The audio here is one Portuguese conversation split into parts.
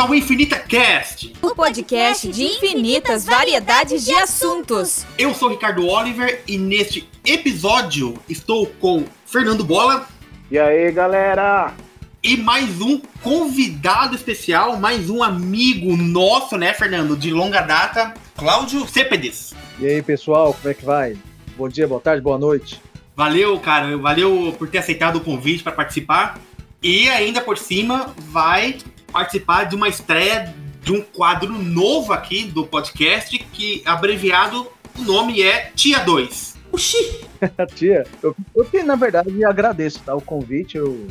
ao Infinita Cast, o podcast de infinitas variedades de assuntos. Eu sou Ricardo Oliver e neste episódio estou com Fernando Bola. E aí, galera? E mais um convidado especial, mais um amigo nosso, né, Fernando, de longa data, Cláudio Cepedes. E aí, pessoal, como é que vai? Bom dia, boa tarde, boa noite. Valeu, cara, valeu por ter aceitado o convite para participar. E ainda por cima, vai participar de uma estreia de um quadro novo aqui do podcast, que abreviado o nome é Tia 2. Oxi! Tia, eu, eu que na verdade agradeço tá, o convite, eu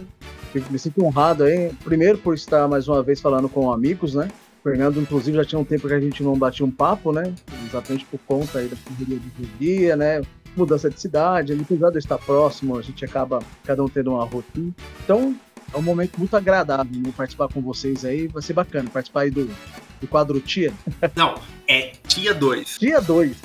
me sinto honrado aí, primeiro por estar mais uma vez falando com amigos, né? O Fernando, inclusive, já tinha um tempo que a gente não batia um papo, né? Exatamente por conta aí da correria do dia, né? Mudança de cidade, apesar de estar próximo, a gente acaba cada um tendo uma rotina. Então, é um momento muito agradável né, participar com vocês aí. Vai ser bacana participar aí do, do quadro Tia. Não, é Tia 2. Tia 2.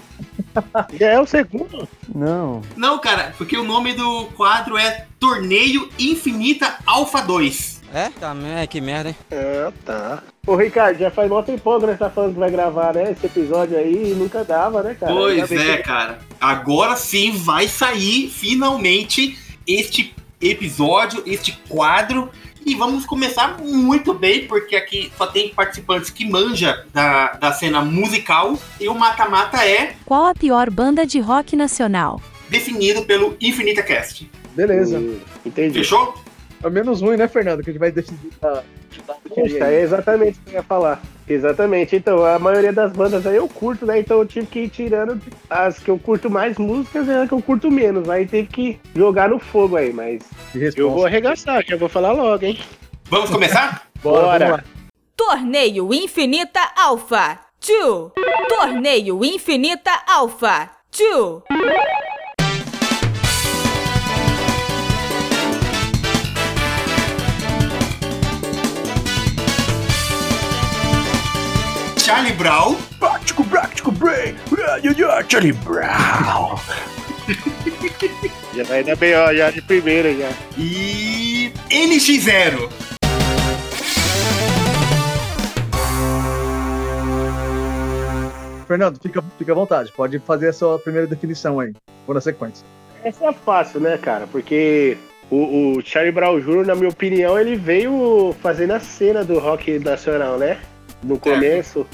Já é o segundo? Não. Não, cara, porque o nome do quadro é Torneio Infinita Alpha 2. É? Tá, que merda, hein? É, tá. Ô, Ricardo, já faz muito tempo que nós tá falando que vai gravar, né? Esse episódio aí e nunca dava, né, cara? Pois é, que... cara. Agora sim vai sair finalmente este episódio, este quadro. E vamos começar muito bem, porque aqui só tem participantes que manja da, da cena musical. E o mata-mata é. Qual a pior banda de rock nacional? Definido pelo Infinita Cast. Beleza. Hum, entendi. Fechou? É menos ruim, né, Fernando? Que a gente vai decidir a. Puxa, é exatamente o que eu ia falar. Exatamente. Então, a maioria das bandas aí eu curto, né? Então eu tive que ir tirando as que eu curto mais músicas e as que eu curto menos. Aí teve que jogar no fogo aí, mas eu vou arregaçar, já vou falar logo, hein? Vamos começar? Bora! Torneio Infinita Alpha 2 Torneio Infinita Alpha 2 Charlie Brown. Prático, prático, break. Charlie Brown. já vai dar bem, ó, já de primeira já. E NX0. Fernando, fica, fica à vontade. Pode fazer a sua primeira definição aí. Vou na sequência. Essa é fácil, né, cara? Porque o, o Charlie Brown Jr., na minha opinião, ele veio fazendo a cena do rock nacional, né? No começo,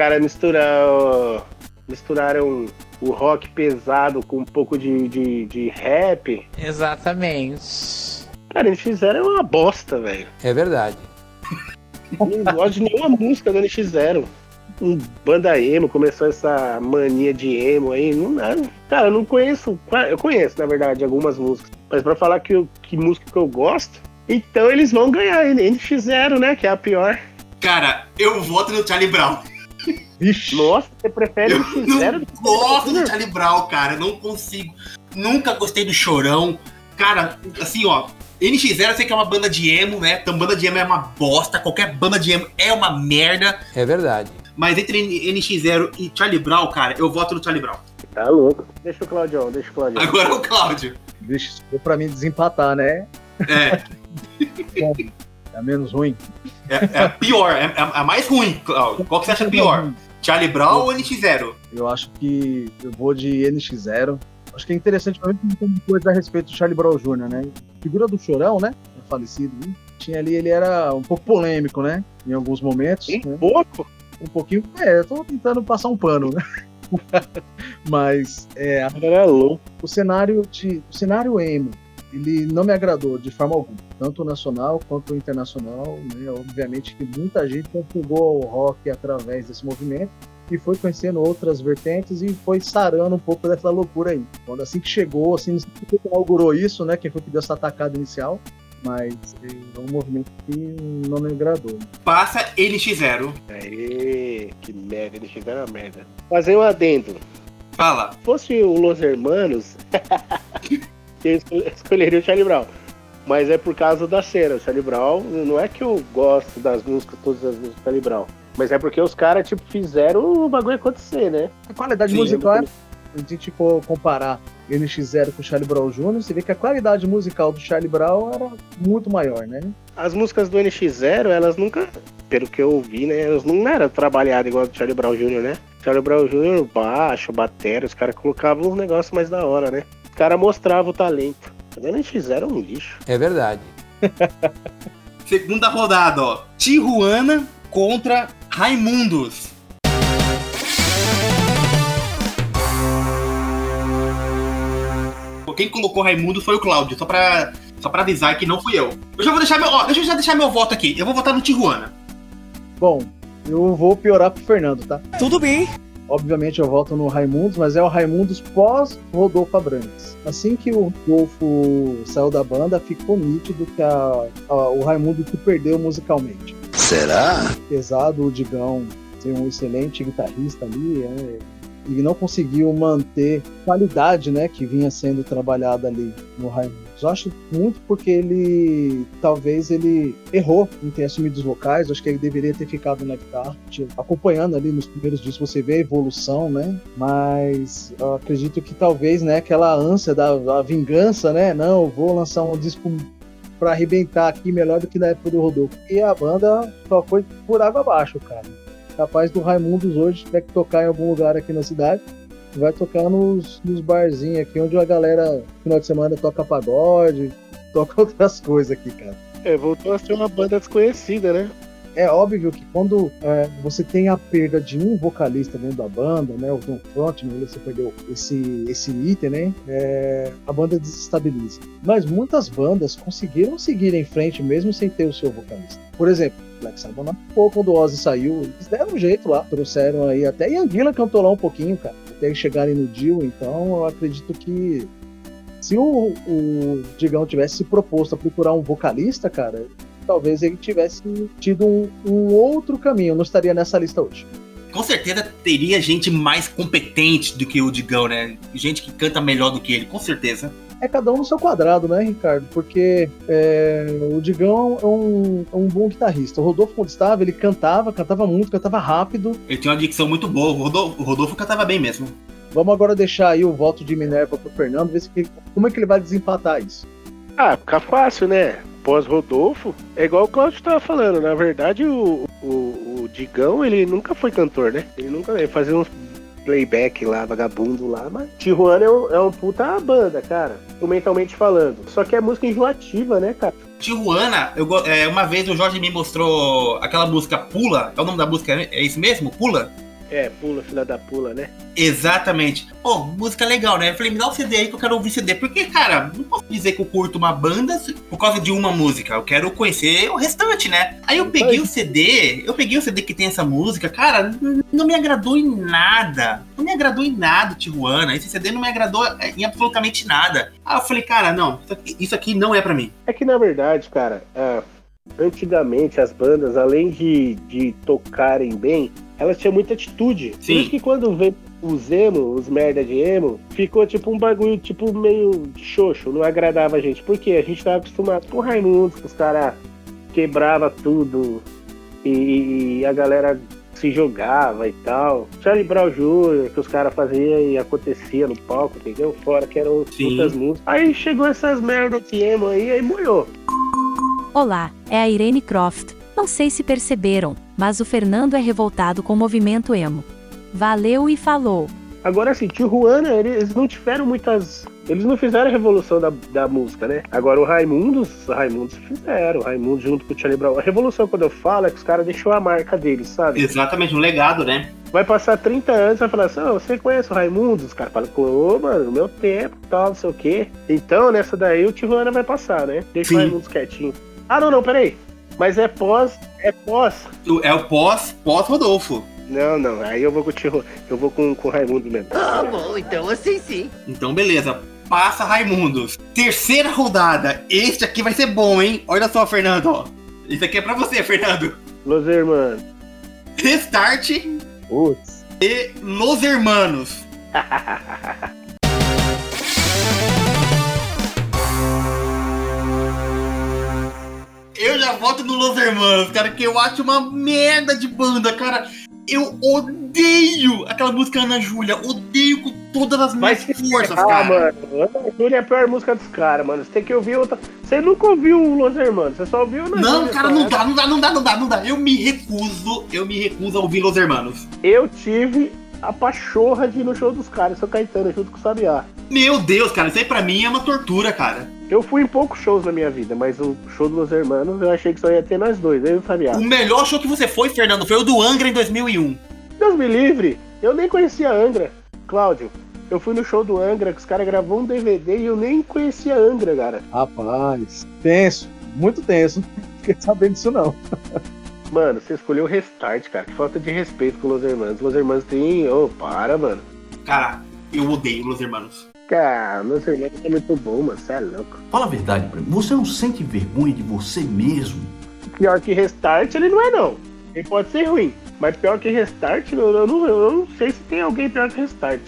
cara misturar, misturaram o rock pesado com um pouco de, de, de rap. Exatamente. Cara, eles fizeram uma bosta, velho. É verdade. Não gosto de nenhuma música do NX0. Um banda emo, começou essa mania de emo aí. Não, cara, eu não conheço. Eu conheço, na verdade, algumas músicas. Mas pra falar que, que música que eu gosto, então eles vão ganhar. NX0, né? Que é a pior. Cara, eu voto no Charlie Brown. Ixi. Nossa, você prefere eu o Não gosto do Charlie Brown, cara. Não consigo. Nunca gostei do Chorão. Cara, assim, ó. NX0 eu sei que é uma banda de emo, né? Então banda de emo é uma bosta. Qualquer banda de emo é uma merda. É verdade. Mas entre NX0 e Charlie Brown, cara, eu voto no Charlie Brown. Tá louco. Deixa o Claudio, deixa o Claudio. Agora é o Cláudio. Deixa pra mim desempatar, né? É. é a menos ruim. É, é a pior, é, é, a mais ruim, Cláudio. Qual que você acha pior? Charlie Brown ou NX0? Eu acho que eu vou de NX0. Acho que é interessante pra mim tem coisa a respeito do Charlie Brown Jr., né? A figura do Chorão, né? É falecido, né? Tinha ali, ele era um pouco polêmico, né? Em alguns momentos. Um né? pouco? Um pouquinho. É, eu tô tentando passar um pano, né? Mas é. O cenário de, o cenário emo ele não me agradou de forma alguma, tanto nacional quanto internacional. Né? Obviamente que muita gente configurou o rock através desse movimento e foi conhecendo outras vertentes e foi sarando um pouco dessa loucura aí. Quando assim que chegou, assim, não sei quem inaugurou isso, né? Quem foi que deu essa atacada inicial, mas é um movimento que não me agradou. Passa NX0. Aê, que merda, NX0 é uma merda. Fazer um adendo. Fala. Se fosse o Los Hermanos. eu escolheria o Charlie Brown. Mas é por causa da cena. O Charlie Brown, não é que eu gosto das músicas, todas as músicas do Charlie Brown. Mas é porque os caras, tipo, fizeram o bagulho acontecer, né? A qualidade Sim, musical é. Se a gente for comparar NX0 com o Charlie Brown Jr., você vê que a qualidade musical do Charlie Brown era muito maior, né? As músicas do NX0, elas nunca, pelo que eu ouvi, né? Elas não eram trabalhadas igual do Charlie Brown Jr., né? Charlie Brown Jr., baixo, bateria, os caras colocavam uns negócios mais da hora, né? Os caras mostravam o talento. O NX0 é um lixo. É verdade. Segunda rodada, ó. Tijuana contra Raimundos. Quem colocou Raimundo foi o Cláudio, só pra, só pra avisar que não fui eu. Eu já vou deixar meu. Ó, deixa eu já deixar meu voto aqui. Eu vou votar no Tijuana. Bom, eu vou piorar pro Fernando, tá? Tudo bem. Obviamente eu voto no Raimundos, mas é o Raimundos pós Rodolfo Abrantes. Assim que o Rodolfo saiu da banda, ficou nítido que a, a, o Raimundo se perdeu musicalmente. Será? Apesar do Digão ser um excelente guitarrista ali, é, e não conseguiu manter a qualidade né, que vinha sendo trabalhada ali no Raimundos. Acho muito porque ele talvez ele errou em ter assumido os vocais. Acho que ele deveria ter ficado na guitarra, acompanhando ali nos primeiros discos você vê a evolução, né? Mas acredito que talvez, né, aquela ânsia da, da vingança, né? Não, eu vou lançar um disco para arrebentar aqui melhor do que na época do Rodolfo. E a banda só foi por água abaixo, cara. Capaz do Raimundos hoje tiver que tocar em algum lugar aqui na cidade vai tocar nos, nos barzinhos aqui, onde a galera, no final de semana, toca pagode, toca outras coisas aqui, cara. É, voltou a ser uma banda desconhecida, né? É óbvio que quando é, você tem a perda de um vocalista dentro da banda, né, o Tom Frontman, você perdeu esse, esse item, né, é, a banda desestabiliza. Mas muitas bandas conseguiram seguir em frente mesmo sem ter o seu vocalista. Por exemplo, Black Sabbath não ficou quando o Ozzy saiu, eles deram um jeito lá, trouxeram aí, até Yanguila cantou lá um pouquinho, cara, até chegarem no deal, então eu acredito que se o, o Digão tivesse se proposto a procurar um vocalista, cara, talvez ele tivesse tido um, um outro caminho, não estaria nessa lista hoje com certeza teria gente mais competente do que o Digão, né? Gente que canta melhor do que ele, com certeza. É cada um no seu quadrado, né, Ricardo? Porque é, o Digão é um, é um bom guitarrista. O Rodolfo, quando estava, ele cantava, cantava muito, cantava rápido. Ele tinha uma dicção muito boa. O Rodolfo, o Rodolfo cantava bem mesmo. Vamos agora deixar aí o voto de Minerva pro Fernando, ver se, como é que ele vai desempatar isso. Ah, fica fácil, né? pós-Rodolfo, é igual o Claudio estava falando. Na verdade, o, o, o, Digão, ele nunca foi cantor, né? Ele nunca ele fazia uns playback lá, vagabundo lá, mas Tijuana é um, é um puta banda, cara. Mentalmente falando. Só que é música enjoativa, né, cara? Tijuana, eu, é, uma vez o Jorge me mostrou aquela música Pula. É o nome da música, é isso mesmo? Pula? É, pula, filha da pula, né? Exatamente. Pô, música legal, né? Eu falei, me dá o um CD aí que eu quero ouvir CD. Porque, cara, não posso dizer que eu curto uma banda por causa de uma música. Eu quero conhecer o restante, né? Aí eu peguei o CD, eu peguei o CD que tem essa música, cara, não me agradou em nada. Não me agradou em nada, Tijuana. Esse CD não me agradou em absolutamente nada. Aí eu falei, cara, não, isso aqui, isso aqui não é para mim. É que na verdade, cara, é, antigamente as bandas, além de, de tocarem bem, elas tinham muita atitude. Sim. Por isso que quando veio os emo, os merda de emo, ficou tipo um bagulho tipo meio xoxo, não agradava a gente. Porque a gente tava acostumado com Raimundo, que os caras quebrava tudo e, e, a galera se jogava e tal. Charlie Brown Jr., que os caras faziam e acontecia no palco, entendeu? Fora que eram muitas músicas. Aí chegou essas merda de emo aí, aí molhou. Olá, é a Irene Croft. Não sei se perceberam, mas o Fernando é revoltado com o movimento emo. Valeu e falou. Agora assim, Tijuana, eles não tiveram muitas. Eles não fizeram a revolução da, da música, né? Agora o Raimundos, Raimundos fizeram. Raimundos junto com o Charlie Brown. A revolução, quando eu falo, é que os caras deixou a marca deles, sabe? Exatamente, um legado, né? Vai passar 30 anos e vai falar assim: oh, você conhece o Raimundos? Os caras falam, ô, mano, no meu tempo, tal, não sei o quê. Então, nessa daí, o Tijuana vai passar, né? Deixa Sim. o Raimundos quietinho. Ah, não, não, peraí. Mas é pós. É pós. É o pós, pós Rodolfo. Não, não. Aí eu vou com o eu vou com, com o Raimundo mesmo. Ah, bom, então assim sim. Então beleza. Passa Raimundo. Terceira rodada. Este aqui vai ser bom, hein? Olha só, Fernando, ó. Isso aqui é pra você, Fernando. Los Hermanos. Restart. Putz. E Los Hermanos. Eu já voto no Los Hermanos, cara, que eu acho uma merda de banda, cara. eu odeio aquela música Ana Júlia. Odeio com todas as minhas forças, Ah, cara. mano, Ana Júlia é a pior música dos caras, mano. Você tem que ouvir outra. Você nunca ouviu o Los Hermanos, você só ouviu Ana Não, Júlia, cara, não dá, não dá, não dá, não dá, não dá. Eu me recuso, eu me recuso a ouvir Los Hermanos. Eu tive a pachorra de ir no show dos caras, São Caetano, junto com o Sabiá. Meu Deus, cara, isso aí pra mim é uma tortura, cara. Eu fui em poucos shows na minha vida, mas o show dos Los Hermanos eu achei que só ia ter nós dois, eu e o Sabiá. O melhor show que você foi, Fernando, foi o do Angra em 2001. Deus me livre, eu nem conhecia Angra. Cláudio, eu fui no show do Angra, que os caras gravou um DVD e eu nem conhecia Angra, cara. Rapaz, tenso, muito tenso. Fiquei sabendo disso não. Mano, você escolheu o Restart, cara. Que falta de respeito com Los Hermanos. Los Hermanos tem. Ô, para, mano. Cara, eu odeio Los Hermanos. Cara, Los Hermanos é muito bom, mano. Você é louco. Fala a verdade pra mim. Você não sente vergonha de você mesmo? Pior que Restart, ele não é, não. Ele pode ser ruim. Mas pior que Restart, eu, eu não, eu não sei se tem alguém pior que Restart.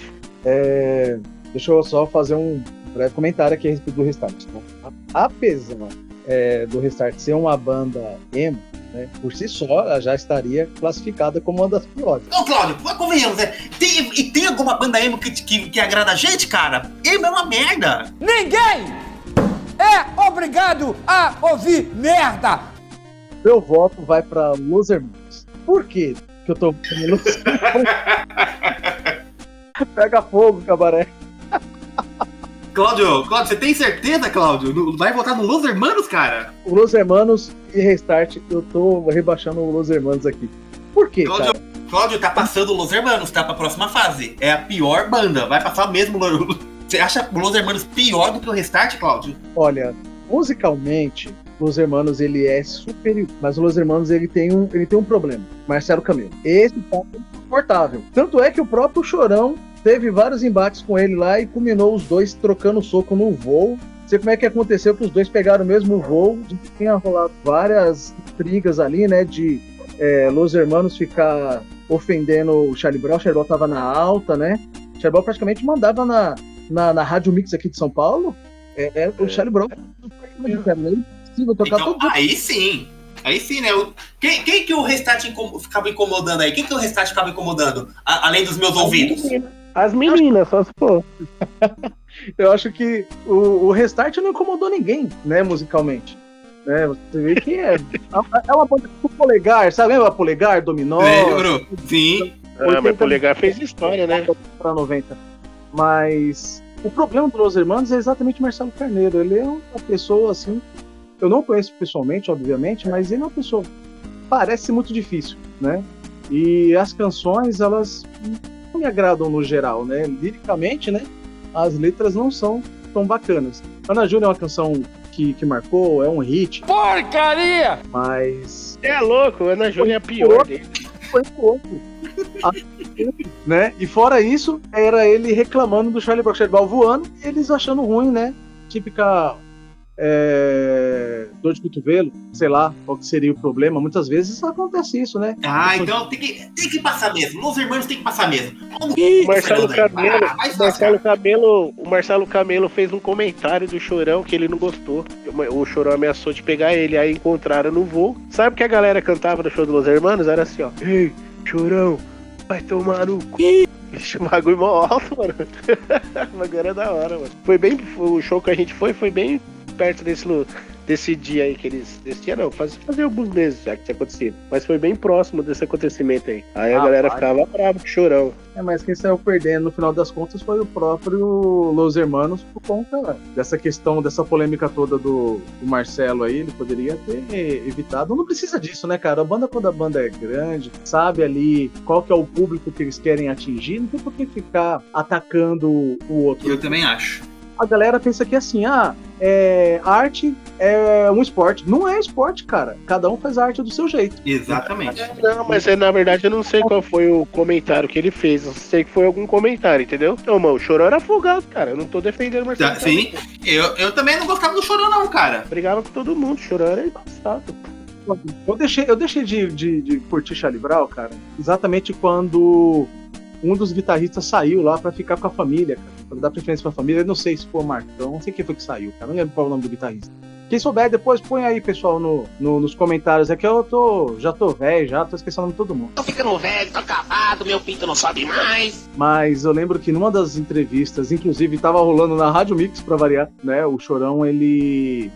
É, deixa eu só fazer um breve comentário aqui a respeito do Restart. tá? Apesar é, do Restart ser uma banda emo, né, por si só, ela já estaria classificada como uma das piores. Ô, Cláudio, convenhamos, né? Tem, e tem alguma banda emo que, que, que agrada a gente, cara? Emo é uma merda. Ninguém é obrigado a ouvir merda. Meu voto vai para Los Hermanos. Por quê que eu tô falando Los Pega fogo, cabaré. Cláudio, Cláudio, você tem certeza, Cláudio? Vai votar no Los Hermanos, cara? O Los Hermanos e Restart, eu tô rebaixando o Los Hermanos aqui. Por quê, Cláudio, cara? Cláudio tá passando o Los Hermanos, tá? Pra próxima fase. É a pior banda. Vai passar mesmo. Você acha o Los Hermanos pior do que o Restart, Cláudio? Olha, musicalmente, Los Hermanos ele é superior, mas o Los Hermanos ele tem um, ele tem um problema. Marcelo Camelo. Esse tá insuportável. Tanto é que o próprio Chorão teve vários embates com ele lá e culminou os dois trocando soco no voo. Não sei como é que aconteceu que os dois pegaram o mesmo voo. Tinha rolado várias intrigas ali, né? De é, Los Hermanos ficar ofendendo o Charlie Brown. O Charlie Brown tava na alta, né? O Charlie Brown praticamente mandava na, na, na Rádio Mix aqui de São Paulo. É, é, o Charlie Brown. Então, aí sim. Aí sim, né? Quem, quem que o Restart ficava incomodando aí? Quem que o Restart ficava incomodando? A- além dos meus ouvidos. As meninas, só se for. Eu acho que o, o Restart não incomodou ninguém, né, musicalmente. Né, você vê que é, é uma banda tipo Polegar, sabe? Lembra Polegar, Dominó, Lembro? Sim. Ah, mas Polegar fez história, né? para 90. Mas o problema do Los Hermanos é exatamente o Marcelo Carneiro. Ele é uma pessoa assim. Eu não conheço pessoalmente, obviamente, mas ele é uma pessoa. Parece muito difícil, né? E as canções, elas não me agradam no geral, né? Liricamente, né? As letras não são tão bacanas. Ana Júlia é uma canção que, que marcou, é um hit, Porcaria! mas é louco, Ana Júlia é a pior dele. foi pouco. né? E fora isso, era ele reclamando do Charlie Brown, Charlie Brown voando e eles achando ruim, né? Típica é, dor de cotovelo, sei lá qual que seria o problema. Muitas vezes acontece isso, né? Ah, então tem que, tem que passar mesmo. Los Hermanos tem que passar mesmo. O Marcelo. Camelo, Ah, o Marcelo Camelo, o Marcelo Camelo fez um comentário do Chorão que ele não gostou. O Chorão ameaçou de pegar ele, aí encontraram no voo. Sabe o que a galera cantava no show dos Los Hermanos? Era assim, ó. Ei, Chorão, vai tomar no cu. Ixi, o bagulho mó alto, mano. o bagulho era da hora, mano. Foi bem. O show que a gente foi foi bem perto desse, desse dia aí que eles. Desse dia não, faz, fazia alguns meses já que tinha acontecido. Mas foi bem próximo desse acontecimento aí. Aí a Ah, galera vai. ficava brava chorão. É, mas quem saiu perdendo no final das contas foi o próprio Los Hermanos por conta dessa questão, dessa polêmica toda do, do Marcelo aí. Ele poderia ter evitado. Não precisa disso, né, cara? A banda, quando a banda é grande, sabe ali qual que é o público que eles querem atingir, não tem por que ficar atacando o outro. Eu também acho. A galera pensa que assim, ah, é, arte é um esporte. Não é esporte, cara. Cada um faz a arte do seu jeito. Exatamente. Não, mas é, na verdade eu não sei qual foi o comentário que ele fez. Eu sei que foi algum comentário, entendeu? Não, mano, o chorão era folgado, cara. Eu não tô defendendo o Marcelo. Tá, sim. Eu, eu também não gostava do Chorão, não, cara. Brigava com todo mundo, o chorão era embaçado. Eu deixei, eu deixei de, de, de curtir Charlie Brown, cara, exatamente quando um dos guitarristas saiu lá pra ficar com a família, cara. Pra dar preferência pra família. Eu não sei se foi o Marcão, não sei quem foi que saiu, cara. Não lembro qual é o nome do guitarrista. Quem souber, depois põe aí, pessoal, no, no- nos comentários. É que eu tô, já tô velho, já tô esquecendo de todo mundo. Tô ficando velho, tô acabado, meu pinto não sobe mais. Mas eu lembro que numa das entrevistas, inclusive tava rolando na Rádio Mix pra variar, né? O Chorão, ele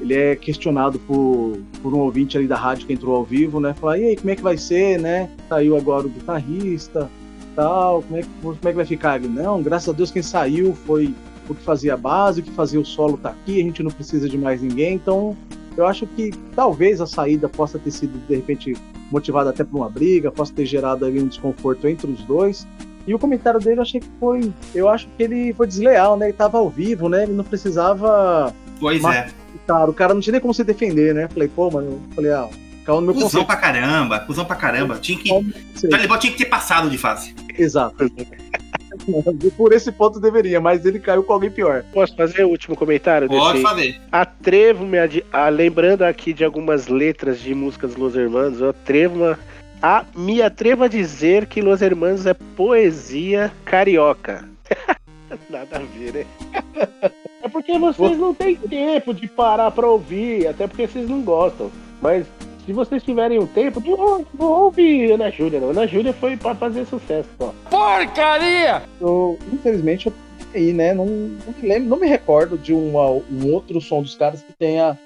ele é questionado por, por um ouvinte ali da rádio que entrou ao vivo, né? Falar, e aí, como é que vai ser, né? Saiu agora o guitarrista, tal, como é que, como é que vai ficar? Ele, não, graças a Deus quem saiu foi o que fazia a base, o que fazia o solo tá aqui, a gente não precisa de mais ninguém, então eu acho que talvez a saída possa ter sido, de repente, motivada até por uma briga, possa ter gerado ali um desconforto entre os dois. E o comentário dele eu achei que foi. Eu acho que ele foi desleal, né? Ele tava ao vivo, né? Ele não precisava. Pois é. Cara, o cara não tinha nem como se defender, né? Falei, pô, mano, eu falei, ah, calma no meu Cusão conceito. pra caramba, cuzão pra caramba. Tinha que. Sim. Talibã tinha que ter passado de fase. Exato. Por esse ponto deveria, mas ele caiu com alguém pior. Posso fazer o último comentário? Pode desse? fazer. Atrevo-me a, a- lembrando aqui de algumas letras de músicas Los Hermanos, eu atrevo a me atrevo a dizer que Los Hermanos é poesia carioca. Nada a ver, né? É porque vocês não têm tempo de parar pra ouvir, até porque vocês não gostam. Mas se vocês tiverem um tempo, não, não ouve Ana Júlia, não. Ana Júlia foi pra fazer sucesso só. Porcaria! Eu, infelizmente, eu aí, né? Não, não me lembro, não me recordo de um, um outro som dos caras que tenha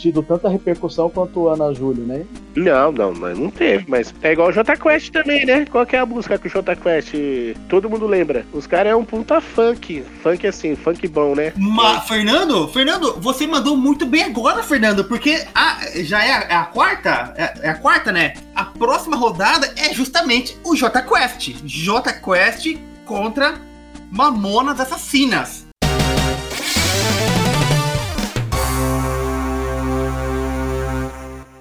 tido tanta repercussão quanto o Ana Júlia, né? Não, não, mas não teve, mas é igual o Jota Quest também, né? Qual que é a música que o Jota Quest todo mundo lembra? Os caras é um punta funk. Funk assim, funk bom, né? Ma- Fernando, Fernando, você mandou muito bem agora, Fernando, porque a- já é a, é a quarta, é, é a quarta, né? A próxima rodada é justamente o J Quest. J Quest contra Mamonas Assassinas.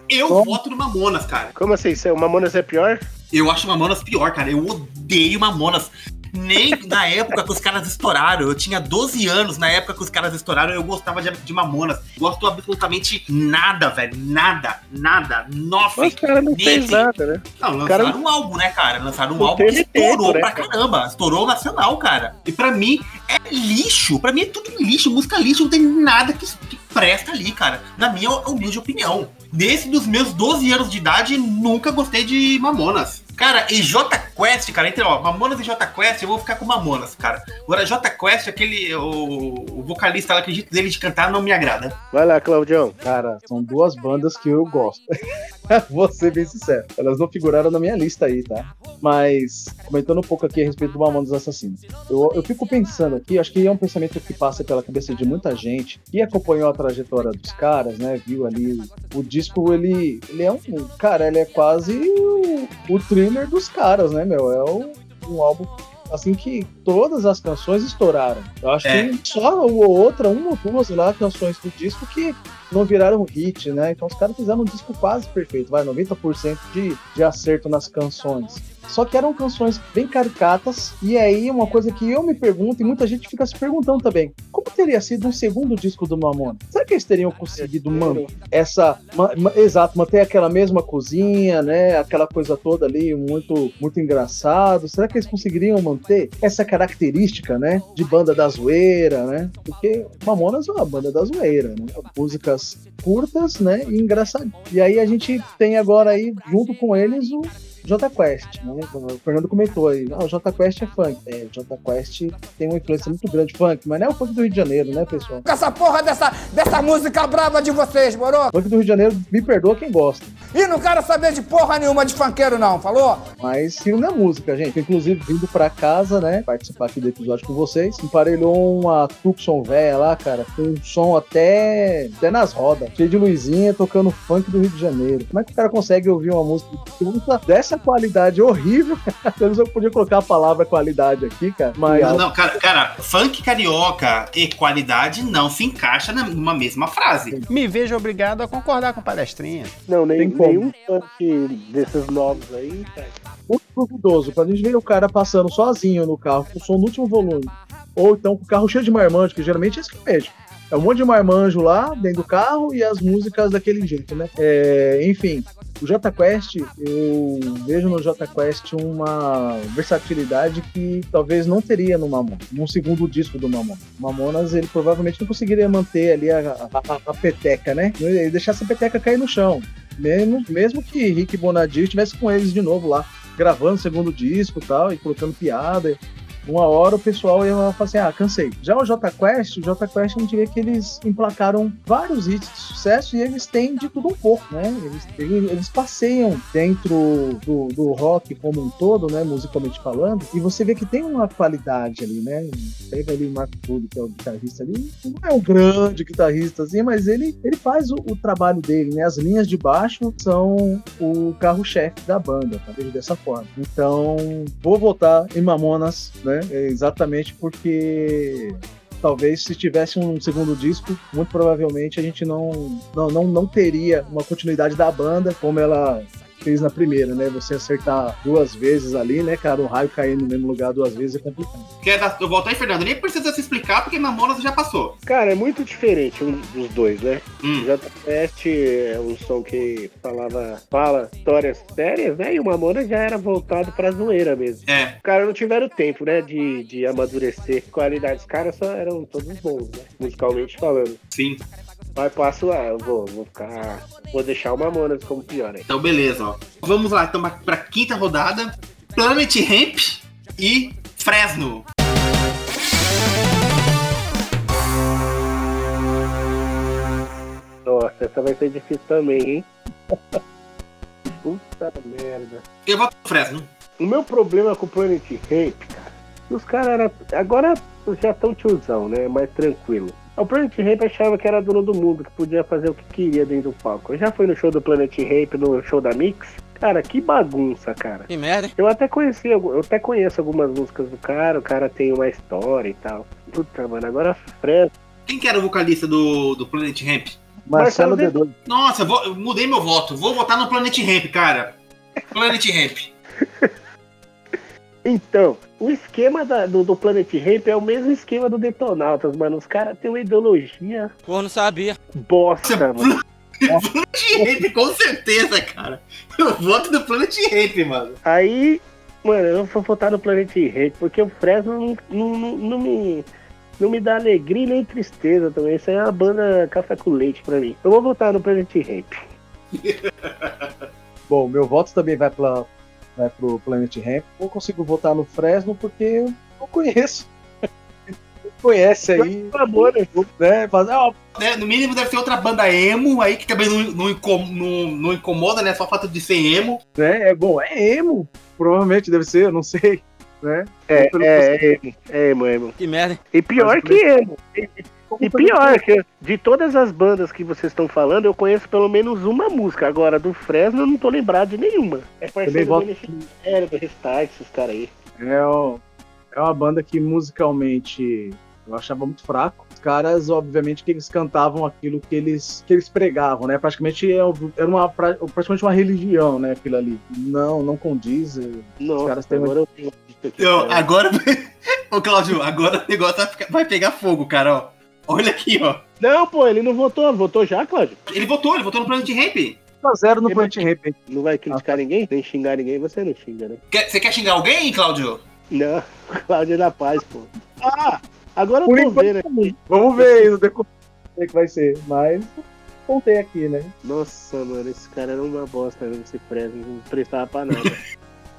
Eu Como? voto no Mamonas, cara. Como assim? Seu Mamonas é pior? Eu acho Mamonas pior, cara. Eu odeio Mamonas. Nem na época que os caras estouraram. Eu tinha 12 anos na época que os caras estouraram. Eu gostava de, de Mamonas. Gosto absolutamente nada, velho. Nada, nada. Nothing. Mas o cara não fez Nesse- nada, né? Não, cara- lançaram um álbum, né, cara? Lançaram um Não álbum que estourou né, pra cara? caramba. Estourou nacional, cara. E pra mim é lixo. Pra mim é tudo lixo. Música lixo. Não tem nada que, que presta ali, cara. Na minha humilde opinião. Nesse dos meus 12 anos de idade, nunca gostei de Mamonas. Cara, e Quest, cara, entre ó, Mamonas e Quest, eu vou ficar com Mamonas, cara. Agora, Quest, aquele. O, o vocalista lá, o jeito dele de cantar não me agrada. Vai lá, Claudião. Cara, são duas bandas que eu gosto. Vou ser bem sincero. Elas não figuraram na minha lista aí, tá? Mas, comentando um pouco aqui a respeito do Mamonas Assassinos. Eu, eu fico pensando aqui, acho que é um pensamento que passa pela cabeça de muita gente que acompanhou a trajetória dos caras, né? Viu ali. O disco, ele, ele é um. Cara, ele é quase o, o thriller dos caras, né, meu? É um, um álbum. Assim que todas as canções estouraram. Eu acho É. que só uma ou outra, uma ou duas lá, canções do disco que não viraram hit, né? Então os caras fizeram um disco quase perfeito, vai, 90% de, de acerto nas canções. Só que eram canções bem caricatas, e aí uma coisa que eu me pergunto, e muita gente fica se perguntando também, como teria sido um segundo disco do Mamona? Será que eles teriam conseguido manter essa, ma- ma- exato, manter aquela mesma cozinha, né, aquela coisa toda ali, muito, muito engraçado, será que eles conseguiriam manter essa característica, né, de banda da zoeira, né, porque Mamonas é uma banda da zoeira, né, músicas curtas, né, e engraçadas. E aí a gente tem agora aí, junto com eles, o J Quest, né? O Fernando comentou aí, ah, o J Quest é funk. É, o J Quest tem uma influência muito grande de funk, mas não é o funk do Rio de Janeiro, né, pessoal? Com essa porra dessa, dessa música brava de vocês, moro? Funk do Rio de Janeiro, me perdoa quem gosta. E não quero saber de porra nenhuma de funkeiro, não, falou? Mas filme é música, gente. Inclusive, vindo pra casa, né? Participar aqui do episódio com vocês. Emparelhou uma Tucson velha lá, cara, com um som até, até nas rodas. Cheio de luzinha, tocando funk do Rio de Janeiro. Como é que o cara consegue ouvir uma música dessa qualidade horrível? Eu não podia colocar a palavra qualidade aqui, cara. Mas Não, não, cara, cara, funk carioca e qualidade não se encaixa numa mesma frase. Me vejo obrigado a concordar com palestrinha. Não, nem, nenhum funk desses novos aí, cara. muito duvidoso. Pra gente ver o cara passando sozinho no carro, com o som no último volume. Ou então com o carro cheio de marmanjo, que geralmente é isso que eu vejo. É um monte de marmanjo lá dentro do carro e as músicas daquele jeito, né? É, enfim, o Jota Quest, eu vejo no Jota Quest uma versatilidade que talvez não teria no Mamonas, num segundo disco do Mamonas. O Mamonas, ele provavelmente não conseguiria manter ali a, a, a peteca, né? Ele deixasse a peteca cair no chão. Mesmo, mesmo que Rick Bonadio estivesse com eles de novo lá, gravando o segundo disco e tal, e colocando piada uma hora o pessoal ia falar assim: ah, cansei. Já o J Quest, o J Quest a gente vê que eles emplacaram vários hits de sucesso e eles têm de tudo um pouco, né? Eles, eles passeiam dentro do, do rock como um todo, né? Musicalmente falando, e você vê que tem uma qualidade ali, né? Pega ali o Marco Túlio, que é o guitarrista ali, não é um grande guitarrista assim, mas ele, ele faz o, o trabalho dele, né? As linhas de baixo são o carro-chefe da banda, tá? Dessa forma. Então, vou voltar em Mamonas, né? É exatamente porque talvez se tivesse um segundo disco, muito provavelmente a gente não, não, não, não teria uma continuidade da banda como ela fez na primeira, né? Você acertar duas vezes ali, né, cara? O raio cair no mesmo lugar duas vezes é complicado. Quer dar, eu volto aí, Fernando? Nem precisa se explicar, porque Mamonas já passou. Cara, é muito diferente um dos dois, né? Hum. JPest é um som que falava, fala histórias sérias, né? E o Mamonas já era voltado pra zoeira mesmo. É. Os caras não tiveram tempo, né, de, de amadurecer qualidade. Os caras só eram todos bons, né? Musicalmente falando. Sim. Mas passo lá, eu vou, vou ficar. Vou deixar o Mamonas como pior, né? Então, beleza, ó. Vamos lá, então, pra quinta rodada: Planet Ramp e Fresno. Nossa, essa vai ser difícil também, hein? Puta merda. Eu voto no Fresno. O meu problema com o Planet Ramp, cara, os caras. Agora já estão tiozão, né? Mais tranquilo. O Planet Ramp achava que era dono do mundo, que podia fazer o que queria dentro do palco. Eu já fui no show do Planet Ramp, no show da Mix. Cara, que bagunça, cara. Que merda. Eu até conheci, eu até conheço algumas músicas do cara, o cara tem uma história e tal. Puta, mano, agora Fred. Quem que era o vocalista do, do Planet Ramp? Marcelo Marcelo D2. Nossa, eu vou- eu mudei meu voto. Vou votar no Planet Ramp, cara. Planet Ramp. Então, o esquema da- do, do Planet Ramp é o mesmo esquema do Detonautas, mano. Os caras têm uma ideologia Pô, não sabia. bosta, mano. Planet Ramp, com certeza, cara. Eu voto no Planet Ramp, mano. Aí, mano, eu vou votar no Planet Ramp, porque o Fresno não, não, não, não me, não me dá alegria nem tristeza também. Isso aí é uma banda café com leite pra mim. Eu vou votar no Planet Ramp. Bom, meu voto também vai, pra, vai pro Planet Ramp. Não consigo votar no Fresno porque eu não conheço. Conhece aí, Amor, né? né? Faz, ah, Né, No mínimo deve ter outra banda emo aí que também não, não, incom- não- não incomoda, né? Só o fato de ser emo. né? É bom, é emo. Provavelmente deve ser, eu não sei. Né? É, Pelo é, é, emo, é emo, emo. Que merda. E pior que emo. E pior que de todas as bandas que vocês estão falando, eu conheço pelo menos uma música. Agora, do Fresno, eu não tô lembrado de nenhuma. É parceiro do Era do Restart, esses caras aí. É, o- é uma banda que musicalmente eu achava muito fraco. Os caras, obviamente, que eles cantavam aquilo que eles, que eles pregavam, né? Praticamente é era uma, pra- praticamente uma religião, né? Aquilo ali. Não, não condiz. é, Nossa, caras têm agora eu tenho visto aqui, Eu, agora. Ô, Claudio, agora o negócio vai, ficar- vai pegar fogo, cara, ó. Olha aqui, ó. Não, pô, ele não votou. Votou já, Cláudio? Ele votou, ele votou no Planet Ramp. 1x0 no Planet Ramp. Não vai criticar ninguém? Nem xingar ninguém, você não xinga, né? Quer- Você quer xingar alguém, Claudio? Não, Cláudio é da paz, pô. Ah, agora eu tô enquanto, vendo aqui. Vamos ver aí no decorrer o que vai ser. Mas contei aqui, né? Nossa, mano, esse cara era uma bosta, né? Esse Fresno não prestava pra nada.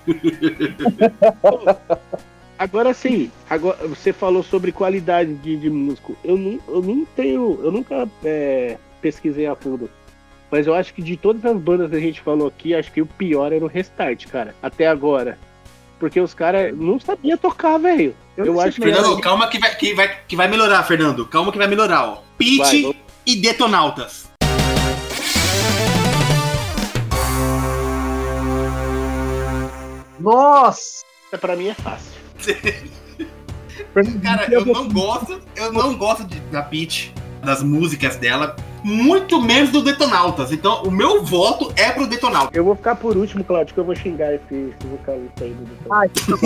Agora sim, agora você falou sobre qualidade de, de músico. Eu não, eu não tenho, eu nunca é, pesquisei a fundo. Mas eu acho que de todas as bandas que a gente falou aqui, acho que o pior era o Restart, cara. Até agora. Porque os caras não sabiam tocar, velho. Eu, sei acho que. como é. Fernando, calma que vai, que, vai, que vai melhorar, Fernando. Calma que vai melhorar, ó. Vai, Pete vamos- e Detonautas. Nossa! pra mim é fácil. Cara, eu não gosto, eu não gosto de, da Peach, das músicas dela, muito menos do Detonautas. Então, o meu voto é pro Detonautas. Eu vou ficar por último, Claudio, que eu vou xingar esse, esse vocalista aí do Detonautas. Ai,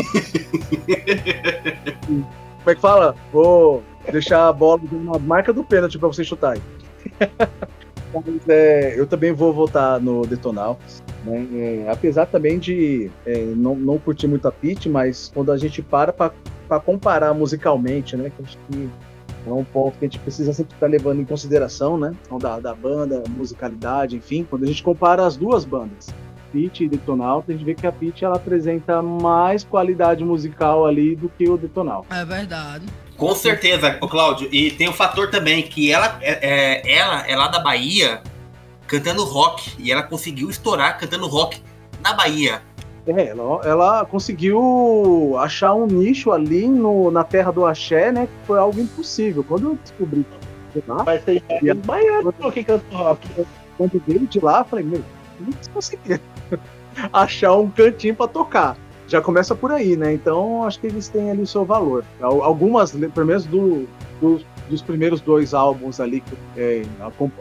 Como é que fala? Vou, deixar a bola na marca do pênalti pra você chutar aí. Mas, é, eu também vou votar no Detonautas. Né? É, apesar também de é, não, não curtir muito a Pitch, mas quando a gente para para comparar musicalmente, né? Que acho que é um ponto que a gente precisa sempre estar levando em consideração, né? Então, da, da banda, musicalidade, enfim. Quando a gente compara as duas bandas, Pitch e Detonauta, a gente vê que a Pitch ela apresenta mais qualidade musical ali do que o Detonauta. É verdade. Com certeza, Cláudio. E tem o um fator também que ela é, é, ela é lá da Bahia cantando rock. E ela conseguiu estourar cantando rock na Bahia. É, ela, ela conseguiu achar um nicho ali no, na terra do axé, né? Que foi algo impossível. Quando eu descobri lá, Vai ser é baiano que canta rock. Quando veio de lá, eu falei, meu, vocês conseguiram achar um cantinho para tocar? Já começa por aí, né? Então acho que eles têm ali o seu valor. Algumas, pelo menos do, do, dos primeiros dois álbuns ali que é,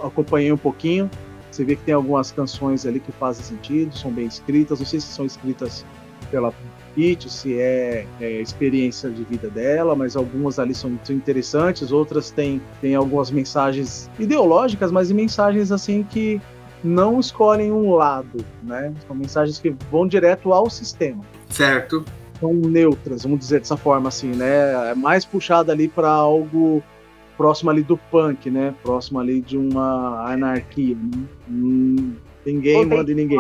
acompanhei um pouquinho, você vê que tem algumas canções ali que fazem sentido, são bem escritas. Não sei se são escritas pela Pete, se é, é experiência de vida dela, mas algumas ali são, são interessantes, outras têm, têm algumas mensagens ideológicas, mas mensagens assim que não escolhem um lado, né? São mensagens que vão direto ao sistema. Certo. São neutras, vamos dizer dessa forma assim, né? É mais puxada ali para algo próximo ali do punk, né? Próximo ali de uma anarquia. Né? Hum, ninguém manda em ninguém.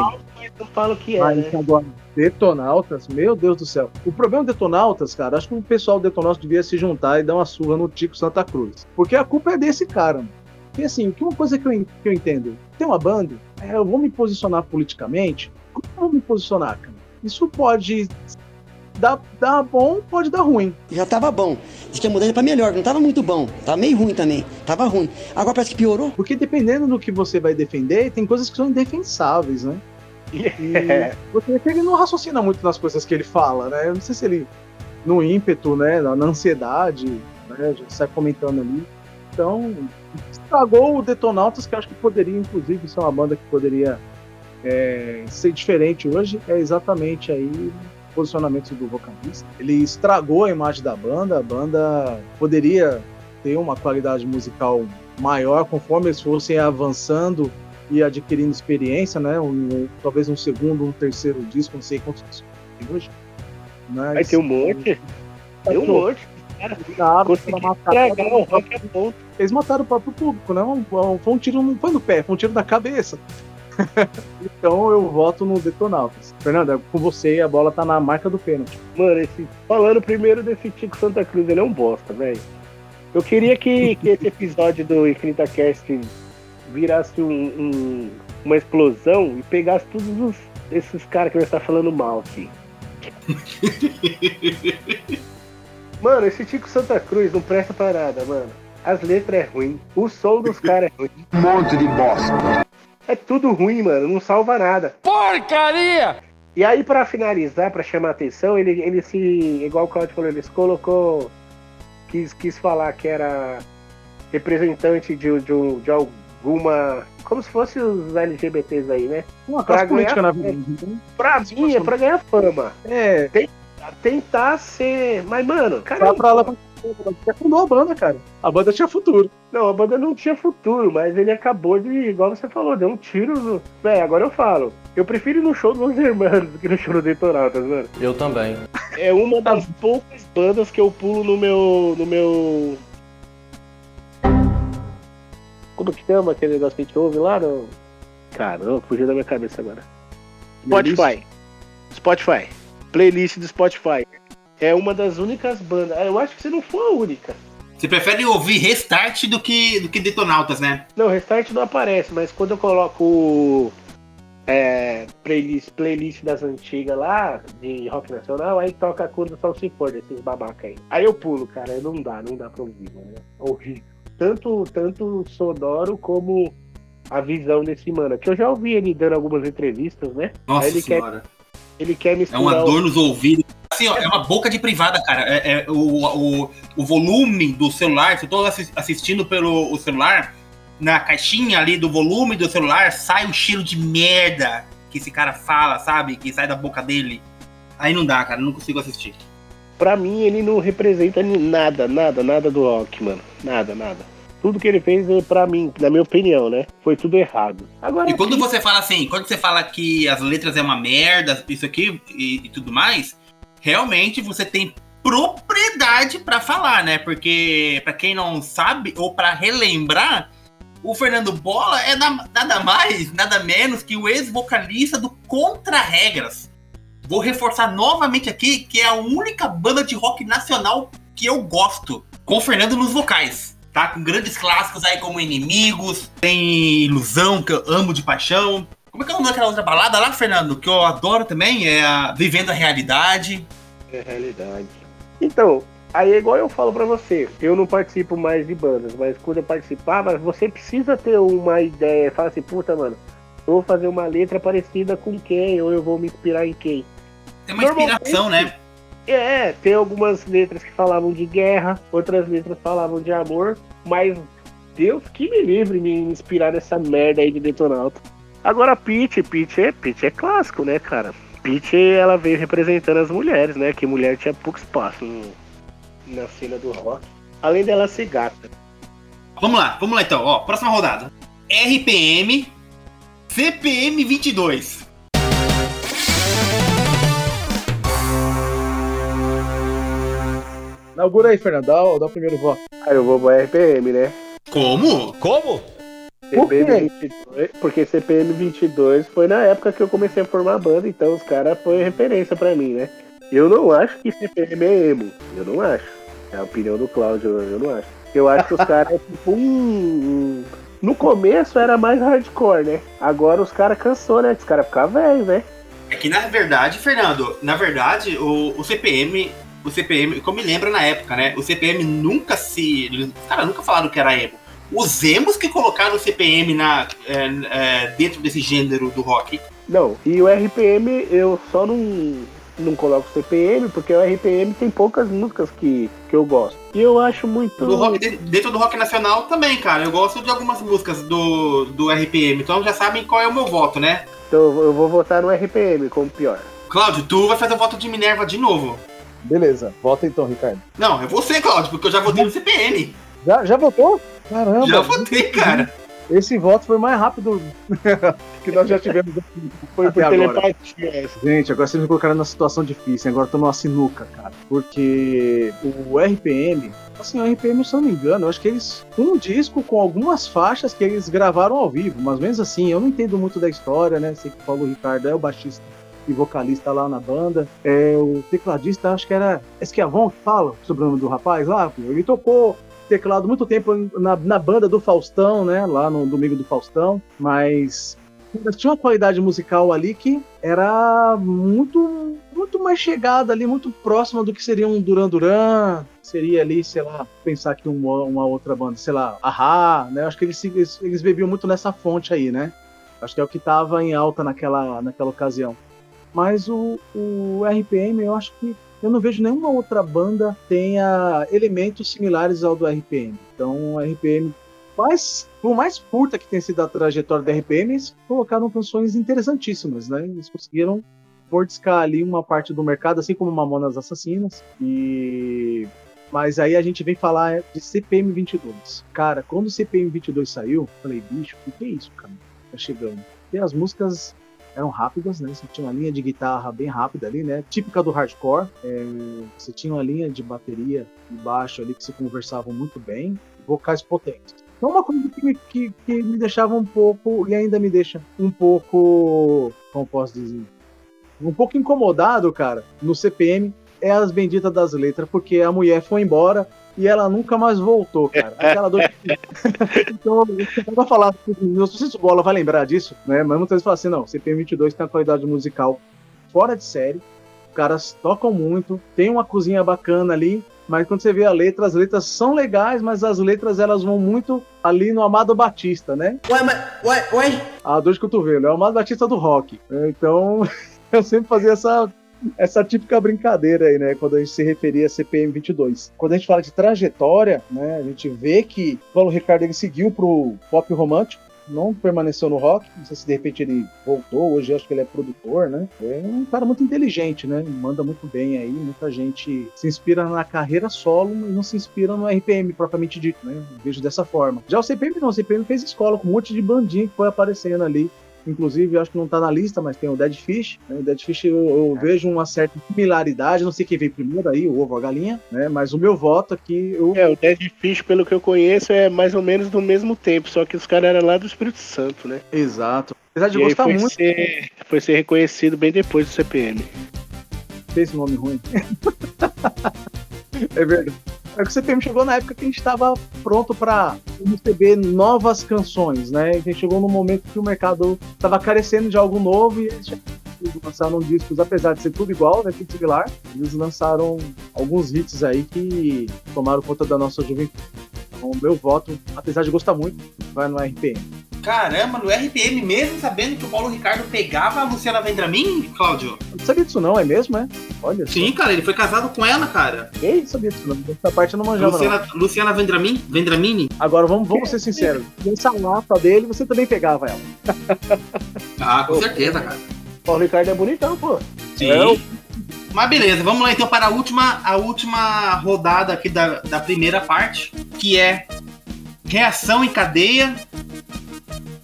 Eu falo que é. Mas né? agora, Detonautas, meu Deus do céu. O problema do Detonautas, cara, acho que o pessoal do Detonautas devia se juntar e dar uma surra no Tico Santa Cruz. Porque a culpa é desse cara, mano. Porque assim, uma coisa que eu, que eu entendo, tem uma banda, é, eu vou me posicionar politicamente, como eu vou me posicionar, cara? Isso pode dá, dá bom, pode dar ruim. Já tava bom. Diz que a mudança para melhor, não tava muito bom. Tava meio ruim também. Tava ruim. Agora parece que piorou. Porque dependendo do que você vai defender, tem coisas que são indefensáveis, né? E é. você ele não raciocina muito nas coisas que ele fala, né? Eu não sei se ele, no ímpeto, né? Na ansiedade, né? Já sai comentando ali. Então, estragou o Detonautas, que eu acho que poderia, inclusive, ser uma banda que poderia é, ser diferente hoje. É exatamente aí posicionamento do vocalista. Ele estragou a imagem da banda. A banda poderia ter uma qualidade musical maior conforme eles fossem avançando e adquirindo experiência, né? Um, talvez um segundo, um terceiro disco, não sei quantos tem hoje. Mas, Vai ter um monte. Tem um monte. Eles mataram o próprio público, né? Foi um tiro, não foi no pé, foi um tiro na cabeça. então eu voto no Detonautas. Fernanda, com você a bola tá na marca do pênalti. Mano, esse, falando primeiro desse Tico Santa Cruz, ele é um bosta, velho. Eu queria que, que esse episódio do Infinita Cast virasse um, um, uma explosão e pegasse todos os, esses caras que nós tá falando mal aqui. mano, esse Tico Santa Cruz não presta pra nada, mano. As letras é ruim, o som dos caras é ruim. Um monte de bosta. É tudo ruim, mano. Não salva nada. Porcaria! E aí, para finalizar, para chamar atenção, ele, ele se. Igual o Claudio falou, ele se colocou. Quis, quis falar que era representante de, de, de alguma. Como se fosse os LGBTs aí, né? Uma classe política, na vida. Pra mim, é pra ganhar fama. É. Tem, tentar ser. Mas, mano, cara. Pra ela fundou a banda, cara. A banda tinha futuro. Não, a banda não tinha futuro, mas ele acabou de, igual você falou, deu um tiro no. Véi, agora eu falo. Eu prefiro ir no show dos Hermanos do que no show do Detonautas, mano. Eu também. É uma das poucas bandas que eu pulo no meu. no meu. Como que chama aquele negócio que a gente ouve lá? No... Caramba, fugiu da minha cabeça agora. Spotify. Spotify. Playlist do Spotify é uma das únicas bandas. Eu acho que você não foi a única. Você prefere ouvir Restart do que, do que Detonautas, né? Não, Restart não aparece, mas quando eu coloco é, playlist, playlist das antigas lá, de rock nacional, aí toca quando só se for desses babaca aí. Aí eu pulo, cara, não dá, não dá pra ouvir, mano. É horrível. Tanto, tanto sonoro como a visão desse mano. Que eu já ouvi ele dando algumas entrevistas, né? Nossa aí ele senhora. Quer, ele quer misturar. É uma dor nos ouvidos assim, ó, é uma boca de privada, cara. É, é o, o, o, volume do celular, se eu tô assistindo pelo celular, na caixinha ali do volume do celular, sai o cheiro de merda que esse cara fala, sabe? Que sai da boca dele. Aí não dá, cara, não consigo assistir. pra mim ele não representa nada, nada, nada do rock, mano. Nada, nada. Tudo que ele fez, é, pra mim, na minha opinião, né? Foi tudo errado. Agora, E quando você fala assim, quando você fala que as letras é uma merda, isso aqui e, e tudo mais, realmente você tem propriedade pra falar, né? Porque pra quem não sabe ou pra relembrar, o Fernando Bola é na- nada mais, nada menos que o ex-vocalista do Contra Regras. Vou reforçar novamente aqui que é a única banda de rock nacional que eu gosto, com o Fernando nos vocais. Tá? Com grandes clássicos aí como Inimigos, tem Ilusão, que eu amo de paixão. Como é que é o nome daquela outra balada lá, Fernando? Que eu adoro também, é a Vivendo a Realidade. É realidade. Então, aí é igual eu falo pra você, eu não participo mais de bandas, mas quando eu participava, você precisa ter uma ideia, fala assim, puta, mano, eu vou fazer uma letra parecida com quem, ou eu vou me inspirar em quem. Tem uma inspiração, né? É, tem algumas letras que falavam de guerra, outras letras falavam de amor, mas Deus que me livre me inspirar nessa merda aí de Detonauta. Agora Peach, Peach é, Peach é clássico, né, cara? Peach, ela veio representando as mulheres, né? Que mulher tinha pouco espaço na cena do rock. Além dela ser gata. Vamos lá, vamos lá então. Ó, próxima rodada. RPM CPM 22. Inaugura aí, Fernando. Dá, o- dá o primeiro voto. Aí eu vou pro RPM, né? Como? Como? Por quê? CPM 22, porque CPM 22 foi na época que eu comecei a formar a banda, então os caras foi referência pra mim, né? Eu não acho que CPM é emo. Eu não acho. É a opinião do Cláudio, eu não acho. Eu acho que os caras é tipo um, um- No começo era mais hardcore, né? Agora os caras cansou, né? Os caras ficam velhos, né? É que na verdade, Fernando, na verdade, o, o CPM, o CPM, como me lembra na época, né? O CPM nunca se. Os caras nunca falaram que era emo. Os emos que colocaram o CPM na, é, é, dentro desse gênero do rock. Não, e o RPM eu só não, não coloco CPM, porque o RPM tem poucas músicas que, que eu gosto. E eu acho muito. Do rock, de- dentro do rock nacional também, cara. Eu gosto de algumas músicas do, do RPM, então já sabem qual é o meu voto, né? Então eu vou votar no RPM como pior. Cláudio, tu vai fazer o voto de Minerva de novo. Beleza, vota então, Ricardo. Não, é você, Cláudio, porque eu já votei no CPM. Já, já votou? Caramba! Já votei, cara. Esse voto foi mais rápido que nós já tivemos. Foi até por agora. telepatia essa. Gente, agora vocês me colocaram numa situação difícil, agora eu tô numa sinuca, cara. Porque o RPM, assim, o RPM, se eu não me engano, eu acho que eles. Um disco com algumas faixas que eles gravaram ao vivo, mais ou menos assim. Eu não entendo muito da história, né? Sei que o Paulo Ricardo é o baixista e vocalista lá na banda. É, o tecladista, acho que era Esquiavon fala sobre o nome do rapaz lá. Ele tocou teclado muito tempo na, na banda do Faustão, né? Lá no Domingo do Faustão, mas tinha uma qualidade musical ali que era muito muito mais chegada ali, muito próxima do que seria um Duran Duran, seria ali, sei lá, pensar que uma, uma outra banda, sei lá, Ahá, né? Acho que eles, eles, eles bebiam muito nessa fonte aí, né? Acho que é o que estava em alta naquela, naquela ocasião. Mas o, o RPM, eu acho que eu não vejo nenhuma outra banda tenha elementos similares ao do RPM. Então, o RPM mas, por mais curta que tenha sido a trajetória da RPM, eles colocaram canções interessantíssimas, né? Eles conseguiram mordiscar ali uma parte do mercado, assim como Mamonas Assassinas. E mas aí a gente vem falar de CPM 22. Cara, quando o CPM 22 saiu, falei, bicho, o que é isso, cara? Tá chegando. E as músicas eram rápidas, né? Você tinha uma linha de guitarra bem rápida ali, né? Típica do hardcore. É, você tinha uma linha de bateria e baixo ali que se conversavam muito bem, vocais potentes. Então, uma coisa que me, que, que me deixava um pouco, e ainda me deixa um pouco, como posso dizer, um pouco incomodado, cara, no CPM, é as benditas das letras, porque a mulher foi embora e ela nunca mais voltou, cara. Aquela dor de... Então, eu vou falar, não sei se o Bola vai lembrar disso, né? Mas muitas vezes fala assim, não, CPM 22 tem uma qualidade musical fora de série, os caras tocam muito, tem uma cozinha bacana ali, mas quando você vê a letra, as letras são legais, mas as letras elas vão muito ali no Amado Batista, né? Ué, mas, ué, ué? A dor de cotovelo, é o Amado Batista do rock. Então, eu sempre fazia essa, essa típica brincadeira aí, né? Quando a gente se referia a CPM 22. Quando a gente fala de trajetória, né? A gente vê que Paulo Ricardo ele seguiu pro pop romântico, não permaneceu no rock. Não sei se de repente ele voltou. Hoje acho que ele é produtor, né? É um cara muito inteligente, né? Manda muito bem aí. Muita gente se inspira na carreira solo, mas não se inspira no RPM propriamente dito, né? Vejo dessa forma. Já o CPM não. O CPM fez escola com um monte de bandinha que foi aparecendo ali Inclusive, eu acho que não tá na lista, mas tem o Dead Fish. Né? O Dead Fish eu, eu vejo uma certa similaridade. Não sei quem veio primeiro aí, o ovo ou a galinha, né? Mas o meu voto aqui. Eu... É, o Dead Fish, pelo que eu conheço, é mais ou menos do mesmo tempo, só que os caras eram lá do Espírito Santo, né? Exato. Apesar de E gostar foi muito. Ser, foi ser reconhecido bem depois do CPM. Fez esse nome ruim. é verdade. É que o CPM chegou na época que a gente estava pronto para receber novas canções, né? A gente chegou num momento que o mercado estava carecendo de algo novo e eles lançaram discos, apesar de ser tudo igual, né? Tudo similar. Eles lançaram alguns hits aí que tomaram conta da nossa juventude. Então, meu voto, apesar de gostar muito, vai no RPM. Caramba, no RPM, mesmo sabendo que o Paulo Ricardo pegava a Luciana Vendramin, Cláudio? Eu não sabia disso não, é mesmo, é? Olha Sim, cara, ele foi casado com ela, cara. Não sabia disso não. Essa parte eu não manjava não. Luciana, Luciana Vendramin? Vendramini? Agora vamos, vamos ser sinceros. Nessa lata dele, você também pegava ela. Ah, com certeza, cara. Paulo Ricardo é bonitão, pô. Sim. Eu- Mas beleza, vamos lá então para a última, a última rodada aqui da, da primeira parte, que é reação em cadeia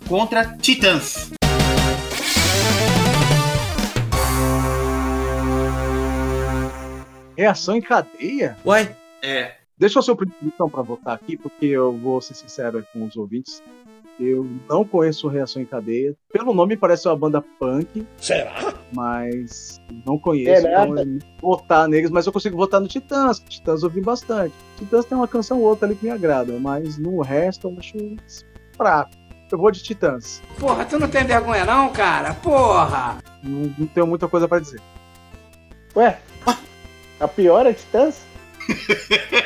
contra Titãs. Reação em cadeia? Ué? É. Deixa eu ser o primeiro então para votar aqui, porque eu vou ser sincero com os ouvintes. Eu não conheço Reação em Cadeia. Pelo nome parece uma banda punk. Será? Mas não conheço. É então eu não vou votar neles, mas eu consigo votar no Titãs. Titãs eu ouvi bastante. Titãs tem uma canção ou outra ali que me agrada, mas no resto eu acho fraco. Eu vou de Titãs. Porra, tu não tem vergonha não, cara? Porra! Não, não tenho muita coisa para dizer. Ué, a pior é Titãs?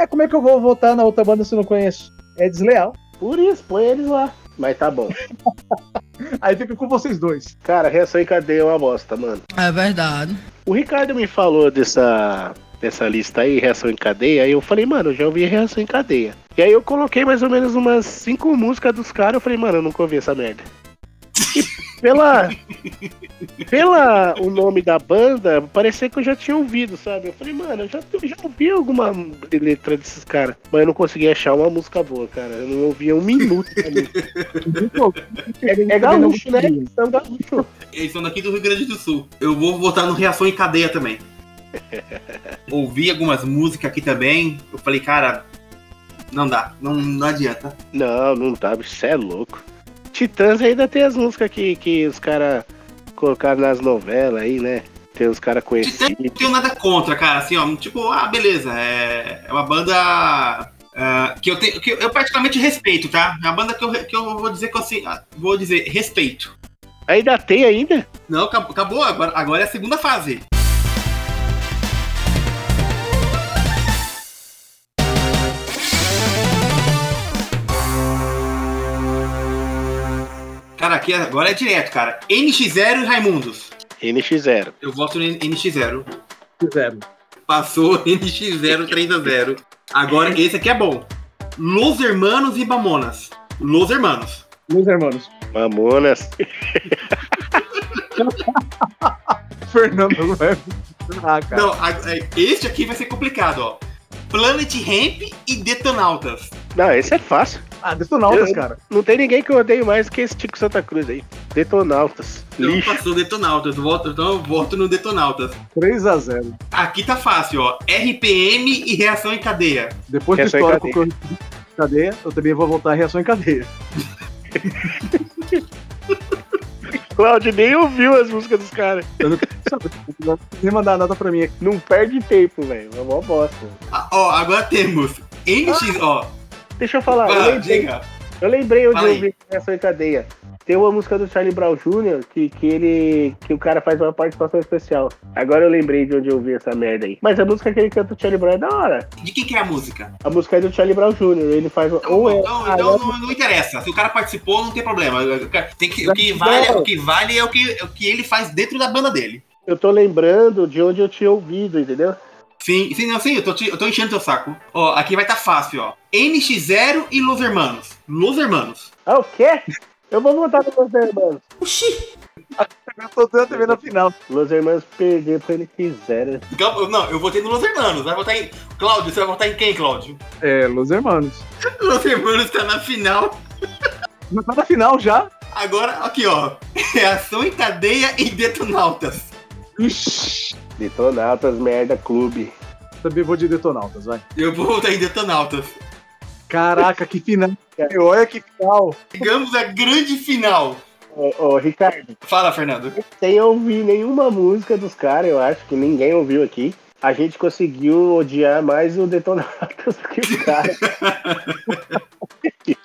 É, como é que eu vou votar na outra banda se eu não conheço? É desleal. Por isso, põe eles lá. Mas tá bom. Aí fica com vocês dois. Cara, reação em cadeia é uma bosta, mano. É verdade. O Ricardo me falou dessa, dessa lista aí, reação em cadeia, aí eu falei, mano, eu já ouvi reação em cadeia. E aí eu coloquei mais ou menos umas cinco músicas dos caras, eu falei, mano, eu nunca ouvi essa merda. E pela, pela o nome da banda, parecia que eu já tinha ouvido, sabe? Eu falei, mano, eu já, eu já ouvi alguma letra desses caras, mas eu não consegui achar uma música boa, cara. Eu não ouvia um minuto da música. É, é gaúcho, né? São gaúcho. Eles são daqui do Rio Grande do Sul. Eu vou votar no Reação em Cadeia também. Ouvi algumas músicas aqui também. Eu falei, cara, não dá, não, não adianta. Não, não dá, você é louco. Titãs ainda tem as músicas que, que os caras colocaram nas novelas aí, né? Tem os caras conhecidos. Não tenho nada contra, cara. Assim, ó, tipo, ah, beleza. É, é uma banda ah, que, eu tenho, que eu praticamente respeito, tá? É uma banda que eu, que eu vou dizer que eu assim, ah, vou dizer respeito. Ainda tem ainda? Não, acabou, acabou agora, agora é a segunda fase. Cara, aqui agora é direto, cara. NX0 e Raimundos. NX0. Eu voto no NX0. Zero. Passou NX0 3x0. Agora esse aqui é bom. Los Hermanos e Mamonas. Los Hermanos. Meus irmãos. Mamonas. Fernando vai. Ah, cara. Não, a- este aqui vai ser complicado, ó. Planet Ramp e Detonautas. Não, esse é fácil. Ah, Detonautas, Eu- cara. Não tem ninguém que eu odeio mais que esse Tico Santa Cruz aí. Detonautas. Não Lixo. passou Detonautas. Voto, então eu voto no Detonautas. 3x0. Aqui tá fácil, ó. RPM e reação em cadeia. Depois do Reação em histórico que eu cadeia, eu também vou voltar a reação em cadeia. Claudio nem ouviu as músicas dos caras. Eu não quero nem mandar nada pra mim aqui. Não perde tempo, velho. É uma bosta. Ah, ó, agora temos NX, ó. Deixa eu falar, eu lembrei, diga. eu lembrei onde Fala eu vi em cadeia. Tem uma música do Charlie Brown Jr. que, que ele. que o cara faz uma participação especial. Agora eu lembrei de onde eu vi essa merda aí. Mas a música que ele canta do Charlie Brown é da hora. De quem que é a música? A música é do Charlie Brown Jr. Ele faz. Então, ou é. então- ah, então é- não, não interessa. Se o cara participou, não tem problema. Tem que, o, que vale, o que vale é o que, é o que ele faz dentro da banda dele. Eu tô lembrando de onde eu tinha ouvido, entendeu? Sim, sim, não, sim, eu tô, te- eu tô enchendo teu saco. Ó, aqui vai tá fácil, ó. NX0 e Los Hermanos. Los Hermanos. Ah, o quê? Eu vou votar no Los Hermanos. Eu tô dando também na final. Los Hermanos perder pra ele fizeram. Calma, Não, eu votei no Los Hermanos. Vai votar em. Cláudio, você vai votar em quem, Cláudio? É, Los Hermanos. Los Hermanos tá na final. Não tá na final já? Agora, aqui, ó. Reação em cadeia e detonautas. Ixi. Detonautas, merda, clube. Também vou de Detonautas, vai. Eu vou votar em detonautas. Caraca, que final. Olha que final. Chegamos à grande final. Ô, ô, Ricardo, Fala, Fernando. sem ouvir nenhuma música dos caras, eu acho que ninguém ouviu aqui. A gente conseguiu odiar mais o Detonautas do que o cara.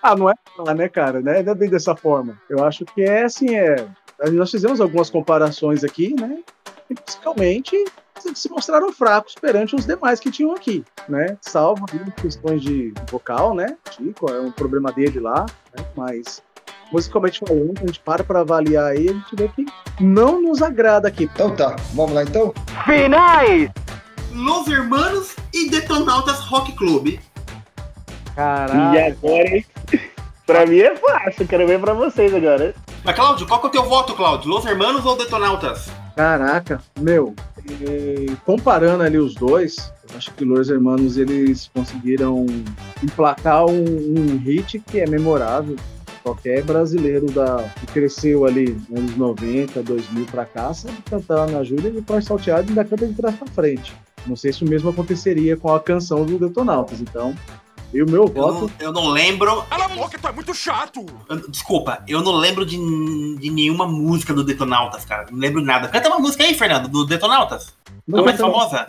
Ah, não é lá, né, cara? Né? Não é bem dessa forma. Eu acho que é assim, é. Nós fizemos algumas comparações aqui, né? E musicalmente se mostraram fracos perante os demais que tinham aqui, né? Salvo questões de vocal, né? Chico, é um problema dele lá, né? Mas musicalmente falando, a gente para pra avaliar aí, a gente vê que não nos agrada aqui. Então tá, vamos lá então? Finais! Los Hermanos e Detonautas Rock Club. Caralho. E agora, hein? Pra mim é fácil, quero ver pra vocês agora. Mas, Cláudio, qual que é o teu voto, Cláudio? Los Hermanos ou Detonautas? Caraca, meu, e comparando ali os dois, acho que Los Hermanos eles conseguiram emplacar um, um hit que é memorável. Qualquer brasileiro da, que cresceu ali nos anos 90, 2000 pra cá, sabe cantar na Júlia e pode salteado e ainda canta de trás pra frente. Não sei se o mesmo aconteceria com a canção do Detonautas, então. E o meu Eu voto. não, eu não lembro. Cala a boca, tu é muito chato! eu- desculpa, eu não lembro de, de nenhuma música do Detonautas, cara. Não lembro nada. Canta uma música aí, Fernando, do Detonautas. Não a mais vai famosa.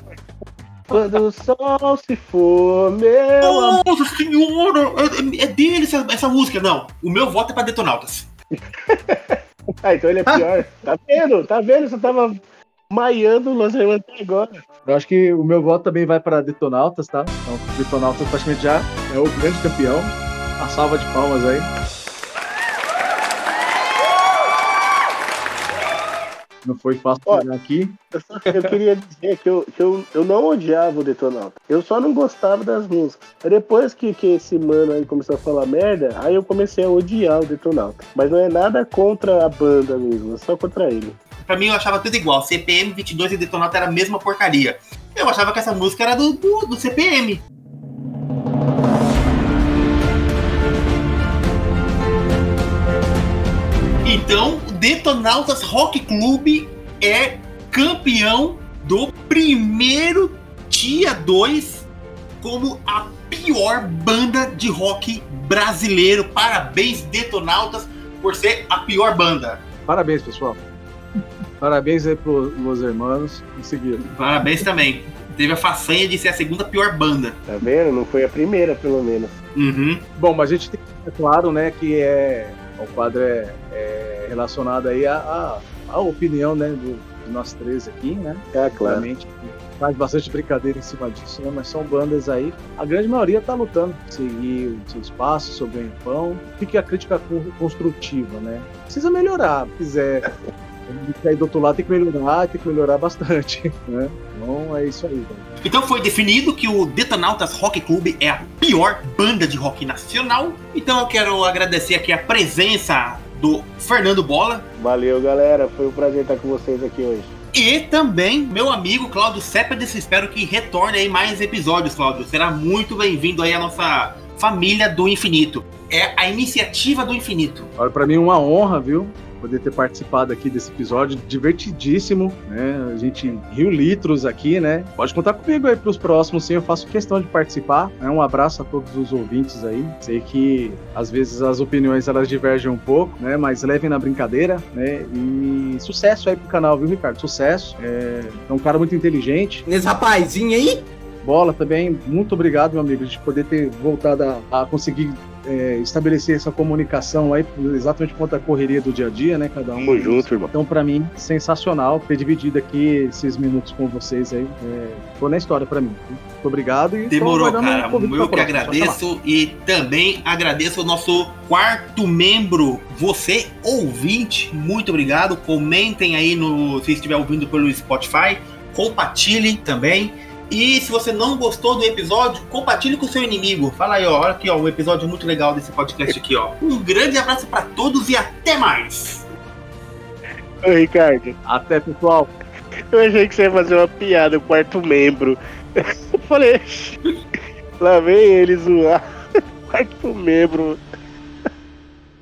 Quando o sol se for, meu. Nossa senhora! É, é dele essa, essa música. Não, o meu voto é pra Detonautas. Ah, então ele é pior. Tá vendo? Tá vendo? Você tava maiando o Los Hermanos até agora. Eu acho que o meu voto também vai para Detonautas, tá? Então, Detonautas praticamente já é o grande campeão. Uma salva de palmas aí. Não foi fácil pegar aqui. Eu, só- eu queria dizer que, eu, que eu, eu não odiava o Detonauta. Eu só não gostava das músicas. Depois que, que esse mano aí começou a falar merda, aí eu comecei a odiar o Detonauta. Mas não é nada contra a banda mesmo, é só contra ele. Pra mim eu achava tudo igual. CPM 22 e Detonautas era a mesma porcaria. Eu achava que essa música era do, do, do CPM. Então, Detonautas Rock Club é campeão do primeiro Dia 2 como a pior banda de rock brasileiro. Parabéns, Detonautas, por ser a pior banda. Parabéns, pessoal. Parabéns aí pros Los Hermanos. Em seguida. Parabéns também. Teve a façanha de ser a segunda pior banda. Tá vendo? Não foi a primeira, pelo menos. Uhum. Bom, mas a gente tem que deixar claro, né, que é, o quadro é, é relacionado aí à, à, à opinião, né, do, de nós três aqui, né? É, claro. Obviamente, faz bastante brincadeira em cima disso, né? Mas são bandas aí. A grande maioria tá lutando por seguir o seu espaço, seu ganho-pão. Fique a crítica con- construtiva, né? Precisa melhorar, se quiser. Aí do outro lado tem que melhorar, tem que melhorar bastante, né? Então é isso aí. Então foi definido que o Detonautas Rock Club é a pior banda de rock nacional. Então eu quero agradecer aqui a presença do Fernando Bola Valeu, galera. Foi um prazer estar com vocês aqui hoje. e também meu amigo Cláudio Cepedes. Espero que retorne aí mais episódios, Cláudio. Será muito bem-vindo aí à nossa família do infinito. É a iniciativa do infinito. Olha, pra mim é uma honra, viu? Poder ter participado aqui desse episódio divertidíssimo, né? A gente riu litros aqui, né? Pode contar comigo aí pros próximos, sim. Eu faço questão de participar. Né? Um abraço a todos os ouvintes aí. Sei que às vezes as opiniões elas divergem um pouco, né? Mas levem na brincadeira, né? E sucesso aí pro canal, viu, Ricardo? Sucesso. É, é um cara muito inteligente. Nesse rapazinho aí? Bola também, muito obrigado, meu amigo, de poder ter voltado a, a conseguir é, estabelecer essa comunicação aí, exatamente quanto a correria do dia a dia, né? Cada um. Tamo junto, irmão. Então, pra mim, sensacional ter dividido aqui esses minutos com vocês aí. É, foi na história pra mim. Muito obrigado e Demorou, cara. Eu que próxima. Agradeço e também agradeço o nosso quarto membro, você ouvinte. Muito obrigado. Comentem aí no se estiver ouvindo pelo Spotify, compartilhem também. E se você não gostou do episódio, compartilhe com o seu inimigo. Fala aí, ó. Olha aqui, ó. Um episódio muito legal desse podcast aqui, ó. Um grande abraço pra todos e até mais. Ô, Ricardo, Até, pessoal. eu achei que você ia fazer uma piada, o quarto membro. Eu falei, lá vem ele zoar. Quarto membro.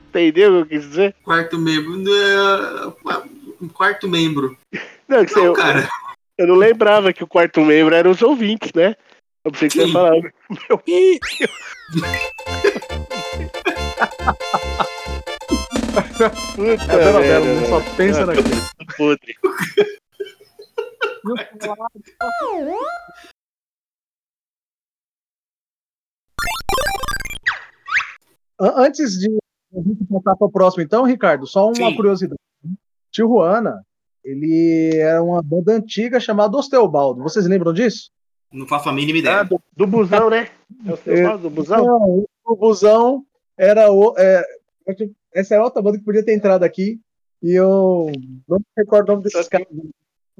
Entendeu o que eu quis dizer? Quarto membro. Não, um quarto membro. Não, que você, Não, cara. Eu não lembrava que o quarto membro eram os ouvintes, né? Eu pensei que você ia falar. Meu Puta É a Bela, merda, só pensa Ah, naquilo. Podre. An- Antes de a gente passar para o próximo, então, Ricardo, só uma Sim. curiosidade. Tijuana, ele era uma banda antiga chamada Osteobaldo. Vocês lembram disso? Não faço a mínima Ah, ideia. do, do busão, né? É É. nome, do busão? Não, o Busão era o. é, essa é outra banda que podia ter entrado aqui. E eu não me recordo o nome desses caras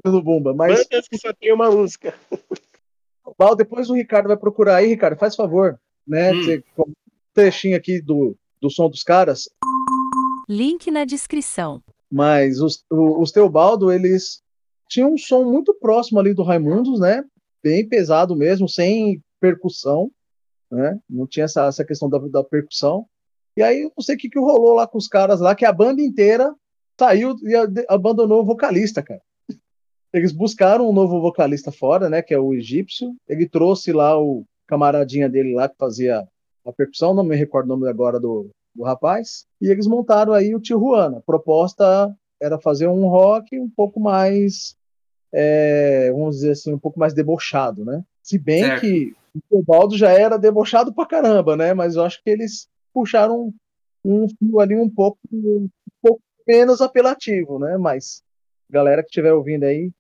do Bumba. Mas Bandas que só tem uma música. Val, depois o Ricardo vai procurar aí, Ricardo, faz favor. Né? Hum. Você, um trechinho aqui do, do som dos caras. Link na descrição. Mas os, os Teobaldo, eles tinham um som muito próximo ali do Raimundos, né? Bem pesado mesmo, sem percussão, né? Não tinha essa, essa questão da, da percussão. E aí, não sei o que, que rolou lá com os caras lá, que a banda inteira saiu e abandonou o vocalista, cara. Eles buscaram um novo vocalista fora, né? Que é o egípcio. Ele trouxe lá o camaradinha dele lá que fazia a percussão, não me recordo o nome agora do, do rapaz. E eles montaram aí o Tijuana. A proposta era fazer um rock um pouco mais, é, vamos dizer assim, um pouco mais debochado, né? Se bem Certo. que o Teobaldo já era debochado pra caramba, né? Mas eu acho que eles puxaram um fio ali um pouco, um pouco menos apelativo, né? Mas galera que estiver ouvindo aí,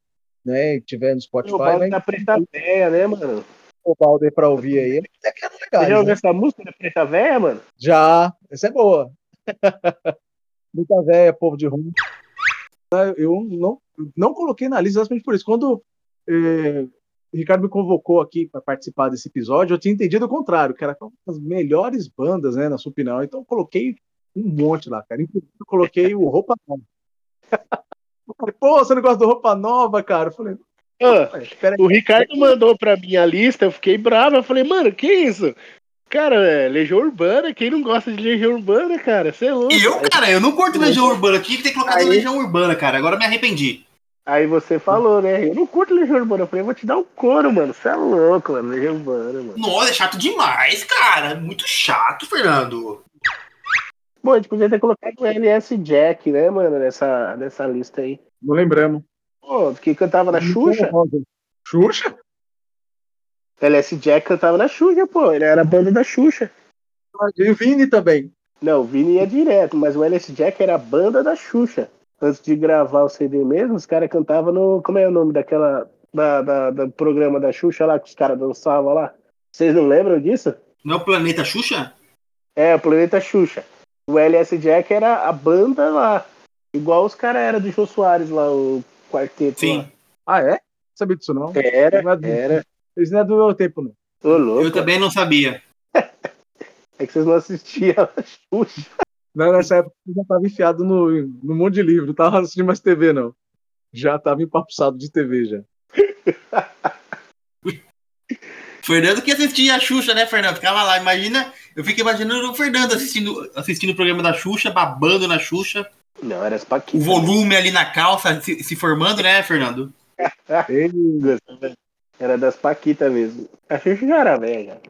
né, e tiver no Spotify, preta véia, né, mano? O balde aí pra ouvir aí. Ele até que eram Você já ouviu né? essa música da preta véia, mano? Já, essa é boa. Muita véia, povo de ruim. Eu não, não coloquei na lista exatamente por isso. Quando eh, o Ricardo me convocou aqui para participar desse episódio, eu tinha entendido o contrário, que era uma das melhores bandas, né, na sua opinião. Então eu coloquei um monte lá, cara. Inclusive, eu coloquei o Roupa Nova. Eu falei, Pô, você não gosta do Roupa Nova, cara? Eu falei, Ah, "Ué, pera aí. o Ricardo mandou pra mim a lista, eu fiquei bravo. Eu falei, mano, que isso? Cara, é Legião Urbana, quem não gosta de Legião Urbana, cara? Você é louco. Eu, cara, eu não curto Legião Urbana. Tinha que ter colocado Aí- Legião Urbana, cara. Agora me arrependi. Aí você falou, né? Eu não curto Legião Urbana. Eu falei, vou te dar um couro, mano. Você é louco, mano. Legião Urbana, mano. Nossa, é chato demais, cara. Muito chato, Fernando. Bom, a gente podia ter colocado o LS Jack, né, mano, nessa, nessa lista aí. Não lembramos. Pô, que cantava na Xuxa. Xuxa? LS Jack cantava na Xuxa, pô. Ele era a banda da Xuxa. E o Vini também. Não, o Vini ia direto, mas o LS Jack era a banda da Xuxa. Antes de gravar o CD mesmo, os caras cantavam no. Como é o nome daquela. Da, da- do programa da Xuxa lá que os caras dançavam lá? Vocês não lembram disso? Não é o Planeta Xuxa? É, o Planeta Xuxa. O LS Jack era a banda lá. Igual os caras eram do Jô Soares lá, o quarteto Sim. lá. Ah, é? Não sabia disso, não. Era, Não é do- era. Isso não é do meu tempo, não. Ô, louco. Eu também não sabia. É que vocês não assistiam a Xuxa. Não, nessa época eu já tava enfiado no, no monte de livro, não tava assistindo mais TV, não. Já tava empapuçado de TV já. Fernando que assistia a Xuxa, né, Fernando? Ficava lá, imagina. Eu fico imaginando o Fernando assistindo, assistindo o programa da Xuxa, babando na Xuxa, Não, era as o Paquitas. volume ali na calça se, se formando, né, Fernando? Era das Paquitas mesmo. A Xuxa já era velha.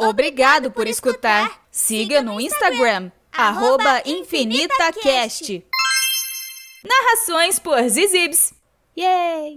Obrigado por escutar. Siga no Instagram, arroba InfinitaCast. Narrações por Zizibs. Yay!